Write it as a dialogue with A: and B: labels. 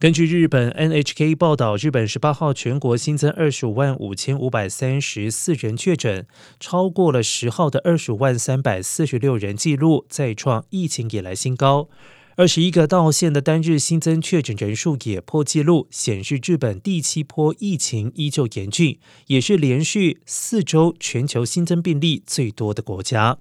A: 根据日本 NHK 报道，日本十八号全国新增二十五万五千五百三十四人确诊，超过了十号的二十五万三百四十六人记录，再创疫情以来新高。二十一个道县的单日新增确诊人数也破纪录，显示日本第七波疫情依旧严峻，也是连续四周全球新增病例最多的国家。